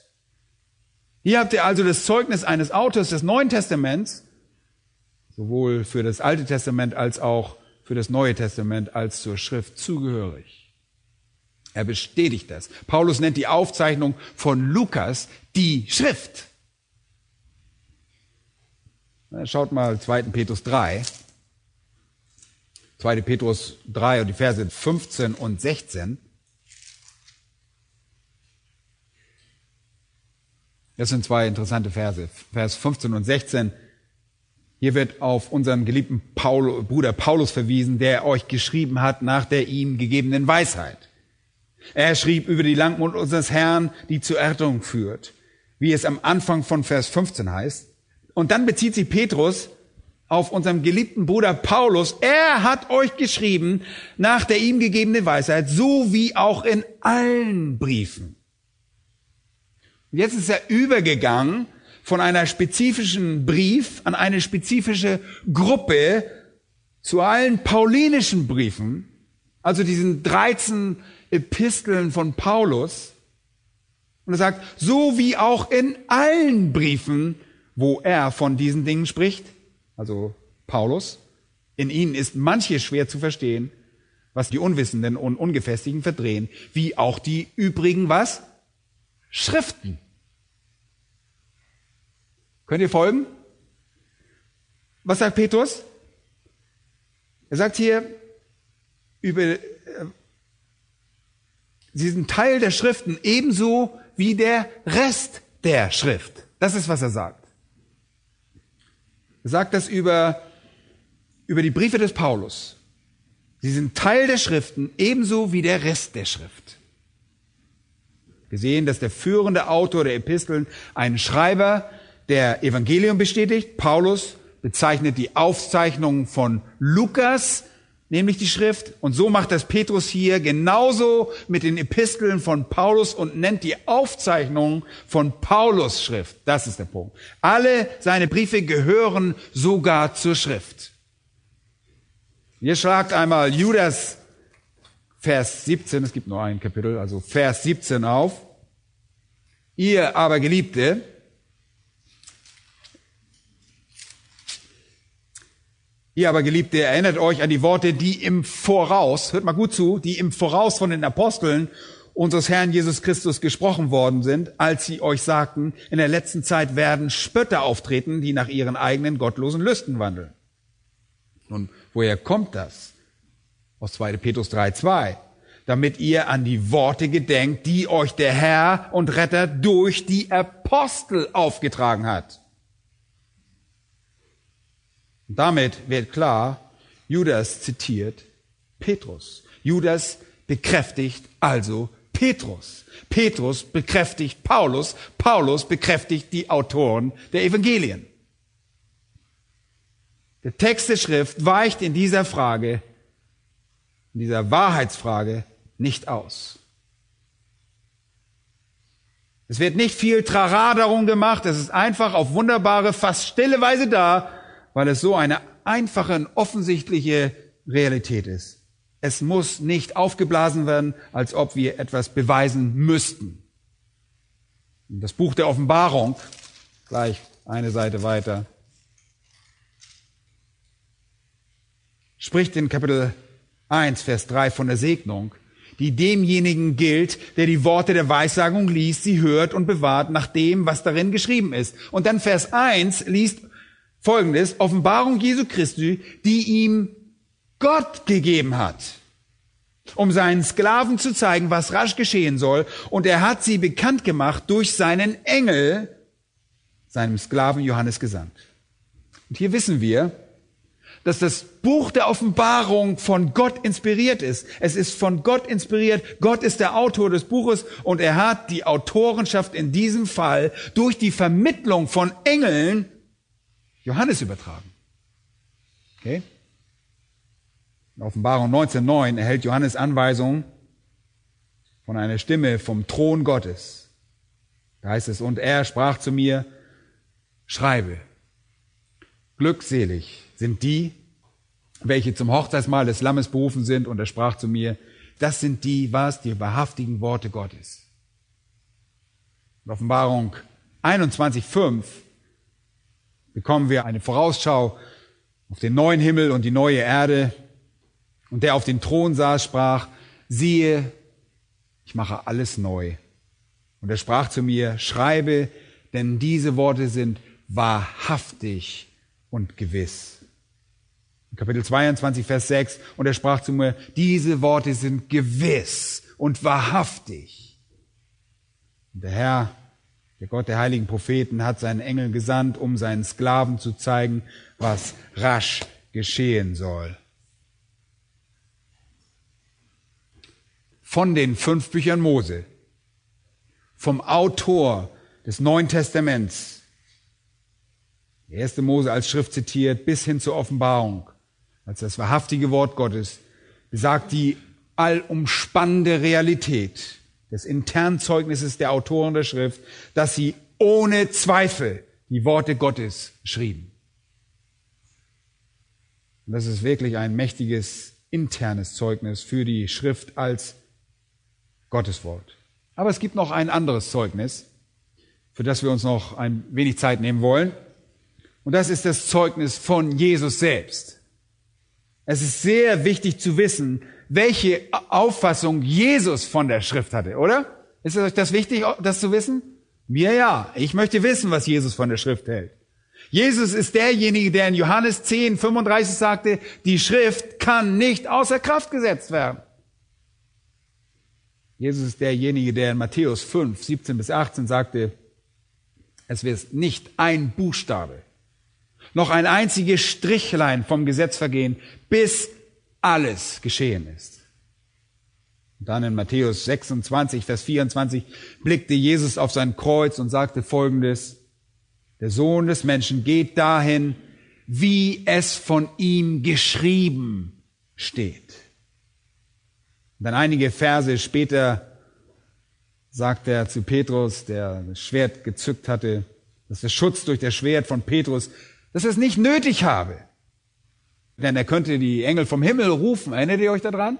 Speaker 1: Hier habt ihr also das Zeugnis eines Autors des Neuen Testaments, sowohl für das Alte Testament als auch für das Neue Testament als zur Schrift zugehörig. Er bestätigt das. Paulus nennt die Aufzeichnung von Lukas die Schrift. Schaut mal 2. Petrus 3. 2. Petrus 3 und die Verse 15 und 16. Das sind zwei interessante Verse. Vers 15 und 16. Hier wird auf unseren geliebten Paul, Bruder Paulus verwiesen, der euch geschrieben hat nach der ihm gegebenen Weisheit. Er schrieb über die Langmut unseres Herrn, die zur Errettung führt, wie es am Anfang von Vers 15 heißt. Und dann bezieht sich Petrus auf unserem geliebten Bruder Paulus. Er hat euch geschrieben nach der ihm gegebenen Weisheit, so wie auch in allen Briefen. Jetzt ist er übergegangen von einer spezifischen Brief an eine spezifische Gruppe zu allen paulinischen Briefen, also diesen 13 Episteln von Paulus. Und er sagt, so wie auch in allen Briefen, wo er von diesen Dingen spricht, also Paulus, in ihnen ist manches schwer zu verstehen, was die Unwissenden und Ungefestigen verdrehen, wie auch die übrigen was? Schriften. Könnt ihr folgen? Was sagt Petrus? Er sagt hier über, äh, sie sind Teil der Schriften ebenso wie der Rest der Schrift. Das ist, was er sagt. Er sagt das über, über die Briefe des Paulus. Sie sind Teil der Schriften ebenso wie der Rest der Schrift. Wir sehen, dass der führende Autor der Episteln ein Schreiber der Evangelium bestätigt. Paulus bezeichnet die Aufzeichnung von Lukas, nämlich die Schrift. Und so macht das Petrus hier genauso mit den Episteln von Paulus und nennt die Aufzeichnung von Paulus Schrift. Das ist der Punkt. Alle seine Briefe gehören sogar zur Schrift. Ihr schlagt einmal Judas Vers 17, es gibt nur ein Kapitel, also Vers 17 auf. Ihr aber Geliebte, ihr aber Geliebte, erinnert euch an die Worte, die im Voraus, hört mal gut zu, die im Voraus von den Aposteln unseres Herrn Jesus Christus gesprochen worden sind, als sie euch sagten, in der letzten Zeit werden Spötter auftreten, die nach ihren eigenen gottlosen Lüsten wandeln. Nun, woher kommt das? Aus 2. Petrus 3.2, damit ihr an die Worte gedenkt, die euch der Herr und Retter durch die Apostel aufgetragen hat. Und damit wird klar, Judas zitiert Petrus. Judas bekräftigt also Petrus. Petrus bekräftigt Paulus. Paulus bekräftigt die Autoren der Evangelien. Der Text der Schrift weicht in dieser Frage, in dieser Wahrheitsfrage nicht aus. Es wird nicht viel Trara darum gemacht, es ist einfach auf wunderbare, fast stille Weise da, weil es so eine einfache und offensichtliche Realität ist. Es muss nicht aufgeblasen werden, als ob wir etwas beweisen müssten. Das Buch der Offenbarung, gleich eine Seite weiter, spricht in Kapitel 1, Vers 3 von der Segnung die demjenigen gilt, der die Worte der Weissagung liest, sie hört und bewahrt nach dem, was darin geschrieben ist. Und dann Vers 1 liest folgendes, Offenbarung Jesu Christi, die ihm Gott gegeben hat, um seinen Sklaven zu zeigen, was rasch geschehen soll. Und er hat sie bekannt gemacht durch seinen Engel, seinem Sklaven Johannes gesandt. Und hier wissen wir, dass das Buch der Offenbarung von Gott inspiriert ist. Es ist von Gott inspiriert. Gott ist der Autor des Buches und er hat die Autorenschaft in diesem Fall durch die Vermittlung von Engeln Johannes übertragen. Okay? In Offenbarung 19.9 erhält Johannes Anweisungen von einer Stimme vom Thron Gottes. Da heißt es, und er sprach zu mir, schreibe, glückselig sind die, welche zum Hochzeitsmahl des Lammes berufen sind. Und er sprach zu mir, das sind die, was, die wahrhaftigen Worte Gottes. In Offenbarung 21.5 bekommen wir eine Vorausschau auf den neuen Himmel und die neue Erde. Und der auf den Thron saß, sprach, siehe, ich mache alles neu. Und er sprach zu mir, schreibe, denn diese Worte sind wahrhaftig und gewiss. Kapitel 22, Vers 6, und er sprach zu mir, diese Worte sind gewiss und wahrhaftig. Und der Herr, der Gott der heiligen Propheten, hat seinen Engel gesandt, um seinen Sklaven zu zeigen, was rasch geschehen soll. Von den fünf Büchern Mose, vom Autor des Neuen Testaments, der erste Mose als Schrift zitiert, bis hin zur Offenbarung, als das wahrhaftige Wort Gottes, besagt die allumspannende Realität des internen Zeugnisses der Autoren der Schrift, dass sie ohne Zweifel die Worte Gottes schrieben. Und das ist wirklich ein mächtiges internes Zeugnis für die Schrift als Gotteswort. Aber es gibt noch ein anderes Zeugnis, für das wir uns noch ein wenig Zeit nehmen wollen. Und das ist das Zeugnis von Jesus selbst. Es ist sehr wichtig zu wissen, welche Auffassung Jesus von der Schrift hatte, oder? Ist es euch das wichtig, das zu wissen? Mir ja. Ich möchte wissen, was Jesus von der Schrift hält. Jesus ist derjenige, der in Johannes 10, 35 sagte, die Schrift kann nicht außer Kraft gesetzt werden. Jesus ist derjenige, der in Matthäus 5, 17 bis 18 sagte, es wird nicht ein Buchstabe noch ein einziges Strichlein vom Gesetz vergehen, bis alles geschehen ist. Und dann in Matthäus 26, Vers 24 blickte Jesus auf sein Kreuz und sagte Folgendes, der Sohn des Menschen geht dahin, wie es von ihm geschrieben steht. Und dann einige Verse später sagt er zu Petrus, der das Schwert gezückt hatte, dass der Schutz durch das Schwert von Petrus dass er es nicht nötig habe. Denn er könnte die Engel vom Himmel rufen. Erinnert ihr euch daran?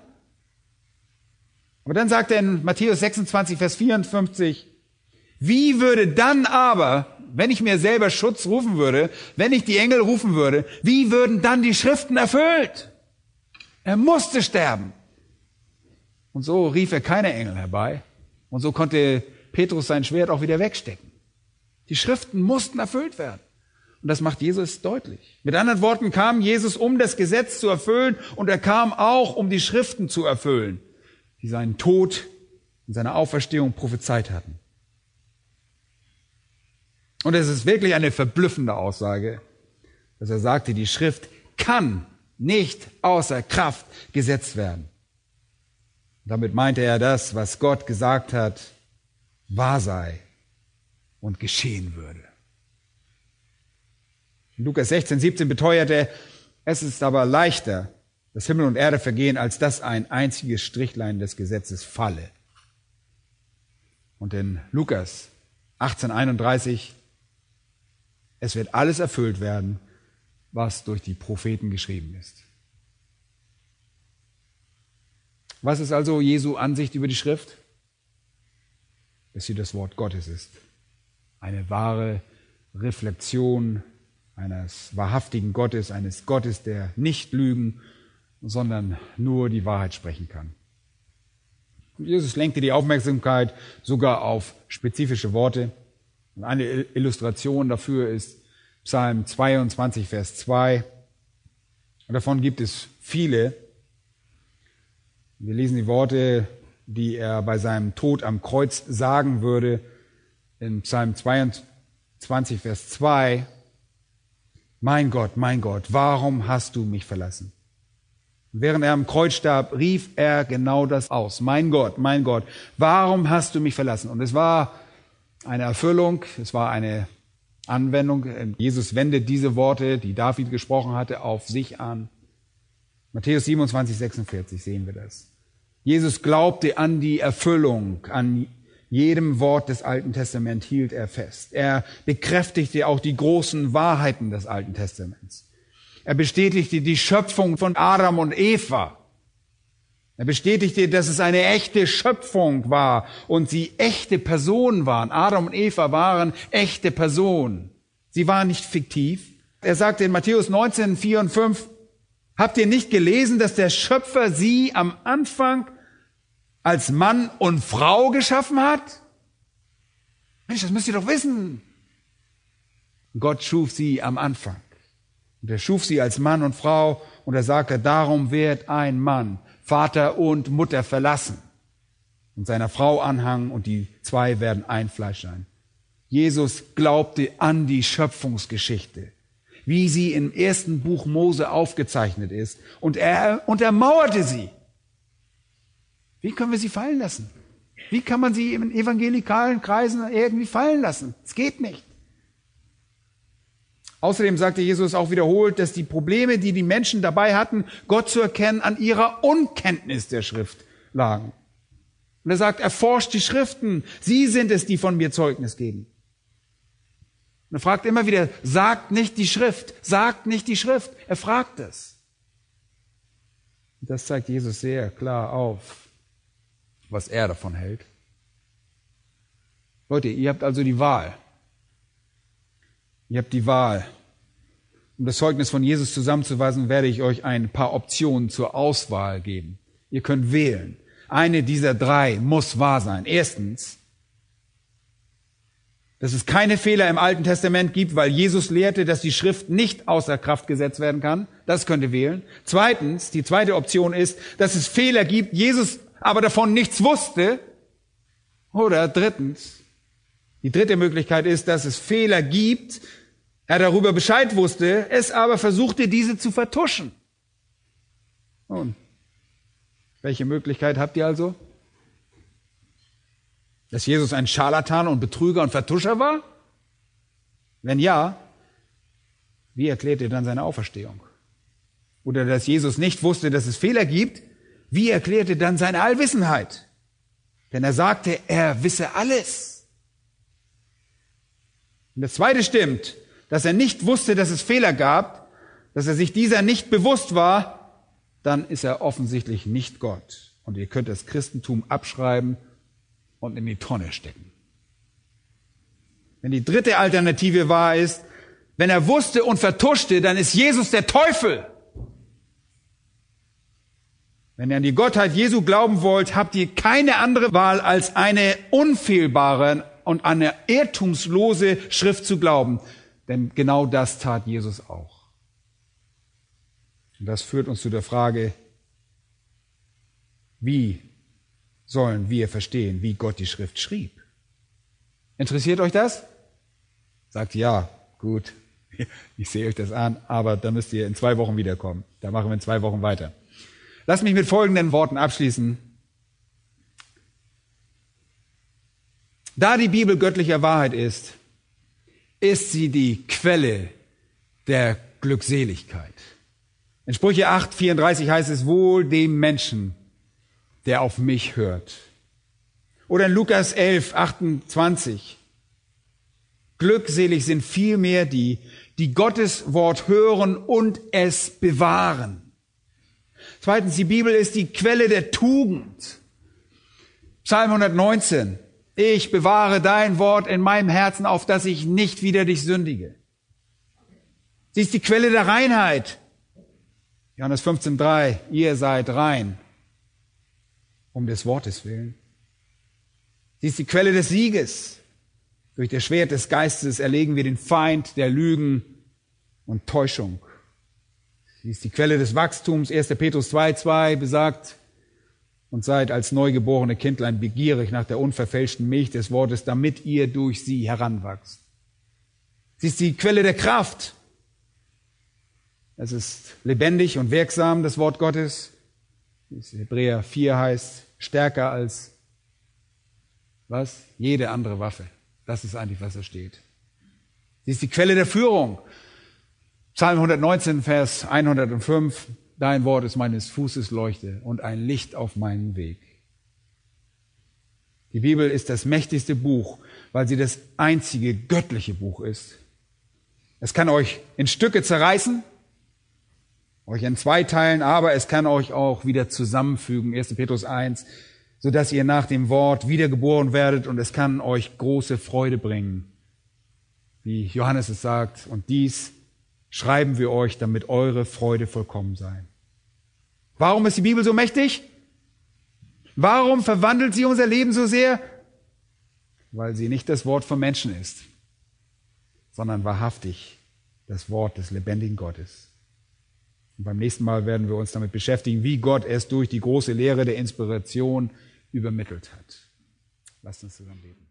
Speaker 1: Aber dann sagt er in Matthäus 26, Vers 54, wie würde dann aber, wenn ich mir selber Schutz rufen würde, wenn ich die Engel rufen würde, wie würden dann die Schriften erfüllt? Er musste sterben. Und so rief er keine Engel herbei. Und so konnte Petrus sein Schwert auch wieder wegstecken. Die Schriften mussten erfüllt werden. Und das macht Jesus deutlich. Mit anderen Worten kam Jesus, um das Gesetz zu erfüllen und er kam auch, um die Schriften zu erfüllen, die seinen Tod und seine Auferstehung prophezeit hatten. Und es ist wirklich eine verblüffende Aussage, dass er sagte, die Schrift kann nicht außer Kraft gesetzt werden. Damit meinte er das, was Gott gesagt hat, wahr sei und geschehen würde. Lukas 16, 17 beteuerte, es ist aber leichter, dass Himmel und Erde vergehen, als dass ein einziges Strichlein des Gesetzes falle. Und in Lukas 18, 31, es wird alles erfüllt werden, was durch die Propheten geschrieben ist. Was ist also Jesu Ansicht über die Schrift? Dass sie das Wort Gottes ist. Eine wahre Reflexion eines wahrhaftigen Gottes, eines Gottes, der nicht lügen, sondern nur die Wahrheit sprechen kann. Und Jesus lenkte die Aufmerksamkeit sogar auf spezifische Worte. Und eine Illustration dafür ist Psalm 22, Vers 2. Und davon gibt es viele. Wir lesen die Worte, die er bei seinem Tod am Kreuz sagen würde, in Psalm 22, Vers 2. Mein Gott, mein Gott, warum hast du mich verlassen? während er am Kreuz starb, rief er genau das aus. Mein Gott, mein Gott, warum hast du mich verlassen? Und es war eine Erfüllung, es war eine Anwendung. Jesus wendet diese Worte, die David gesprochen hatte, auf sich an. Matthäus 27, 46 sehen wir das. Jesus glaubte an die Erfüllung, an jedem Wort des Alten Testaments hielt er fest. Er bekräftigte auch die großen Wahrheiten des Alten Testaments. Er bestätigte die Schöpfung von Adam und Eva. Er bestätigte, dass es eine echte Schöpfung war und sie echte Personen waren. Adam und Eva waren echte Personen. Sie waren nicht fiktiv. Er sagte in Matthäus 19, 4 und 5, habt ihr nicht gelesen, dass der Schöpfer sie am Anfang als Mann und Frau geschaffen hat? Mensch, das müsst ihr doch wissen. Gott schuf sie am Anfang. Und er schuf sie als Mann und Frau und er sagte, darum wird ein Mann Vater und Mutter verlassen und seiner Frau anhangen und die zwei werden ein Fleisch sein. Jesus glaubte an die Schöpfungsgeschichte, wie sie im ersten Buch Mose aufgezeichnet ist und er untermauerte sie. Wie können wir sie fallen lassen? Wie kann man sie in evangelikalen Kreisen irgendwie fallen lassen? Es geht nicht. Außerdem sagte Jesus auch wiederholt, dass die Probleme, die die Menschen dabei hatten, Gott zu erkennen, an ihrer Unkenntnis der Schrift lagen. Und er sagt, erforscht die Schriften. Sie sind es, die von mir Zeugnis geben. Und er fragt immer wieder, sagt nicht die Schrift, sagt nicht die Schrift. Er fragt es. Und das zeigt Jesus sehr klar auf, was er davon hält. Leute, ihr habt also die Wahl. Ihr habt die Wahl. Um das Zeugnis von Jesus zusammenzuweisen, werde ich euch ein paar Optionen zur Auswahl geben. Ihr könnt wählen. Eine dieser drei muss wahr sein. Erstens, dass es keine Fehler im Alten Testament gibt, weil Jesus lehrte, dass die Schrift nicht außer Kraft gesetzt werden kann. Das könnt ihr wählen. Zweitens, die zweite Option ist, dass es Fehler gibt, Jesus aber davon nichts wusste. Oder drittens, die dritte Möglichkeit ist, dass es Fehler gibt, er darüber Bescheid wusste, es aber versuchte, diese zu vertuschen. Nun, welche Möglichkeit habt ihr also? Dass Jesus ein Scharlatan und Betrüger und Vertuscher war? Wenn ja, wie erklärt ihr dann seine Auferstehung? Oder dass Jesus nicht wusste, dass es Fehler gibt? Wie erklärt ihr dann seine Allwissenheit? Denn er sagte, er wisse alles. Und das zweite stimmt dass er nicht wusste, dass es Fehler gab, dass er sich dieser nicht bewusst war, dann ist er offensichtlich nicht Gott. Und ihr könnt das Christentum abschreiben und in die Tonne stecken. Wenn die dritte Alternative wahr ist, wenn er wusste und vertuschte, dann ist Jesus der Teufel. Wenn ihr an die Gottheit Jesu glauben wollt, habt ihr keine andere Wahl, als eine unfehlbare und eine irrtumslose Schrift zu glauben. Denn genau das tat Jesus auch. Und das führt uns zu der Frage, wie sollen wir verstehen, wie Gott die Schrift schrieb? Interessiert euch das? Sagt ja, gut, [laughs] ich sehe euch das an, aber da müsst ihr in zwei Wochen wiederkommen. Da machen wir in zwei Wochen weiter. Lass mich mit folgenden Worten abschließen. Da die Bibel göttlicher Wahrheit ist, ist sie die Quelle der Glückseligkeit. In Sprüche 8, 34 heißt es wohl dem Menschen, der auf mich hört. Oder in Lukas 11, 28. Glückselig sind vielmehr die, die Gottes Wort hören und es bewahren. Zweitens, die Bibel ist die Quelle der Tugend. Psalm 119. Ich bewahre dein Wort in meinem Herzen, auf dass ich nicht wieder dich sündige. Sie ist die Quelle der Reinheit. Johannes 15.3. Ihr seid rein. Um des Wortes willen. Sie ist die Quelle des Sieges. Durch das Schwert des Geistes erlegen wir den Feind der Lügen und Täuschung. Sie ist die Quelle des Wachstums. 1. Petrus 2,2 besagt, und seid als neugeborene Kindlein begierig nach der unverfälschten Milch des Wortes, damit ihr durch sie heranwachst. Sie ist die Quelle der Kraft. Es ist lebendig und wirksam, das Wort Gottes. Hebräer 4 heißt, stärker als was? Jede andere Waffe. Das ist eigentlich, was da steht. Sie ist die Quelle der Führung. Psalm 119, Vers 105. Dein Wort ist meines Fußes Leuchte und ein Licht auf meinen Weg. Die Bibel ist das mächtigste Buch, weil sie das einzige göttliche Buch ist. Es kann euch in Stücke zerreißen, euch in zwei teilen, aber es kann euch auch wieder zusammenfügen. 1. Petrus 1, so dass ihr nach dem Wort wiedergeboren werdet und es kann euch große Freude bringen. Wie Johannes es sagt, und dies schreiben wir euch, damit eure Freude vollkommen sei. Warum ist die Bibel so mächtig? Warum verwandelt sie unser Leben so sehr? Weil sie nicht das Wort von Menschen ist, sondern wahrhaftig das Wort des lebendigen Gottes. Und beim nächsten Mal werden wir uns damit beschäftigen, wie Gott es durch die große Lehre der Inspiration übermittelt hat. Lasst uns zusammen beten.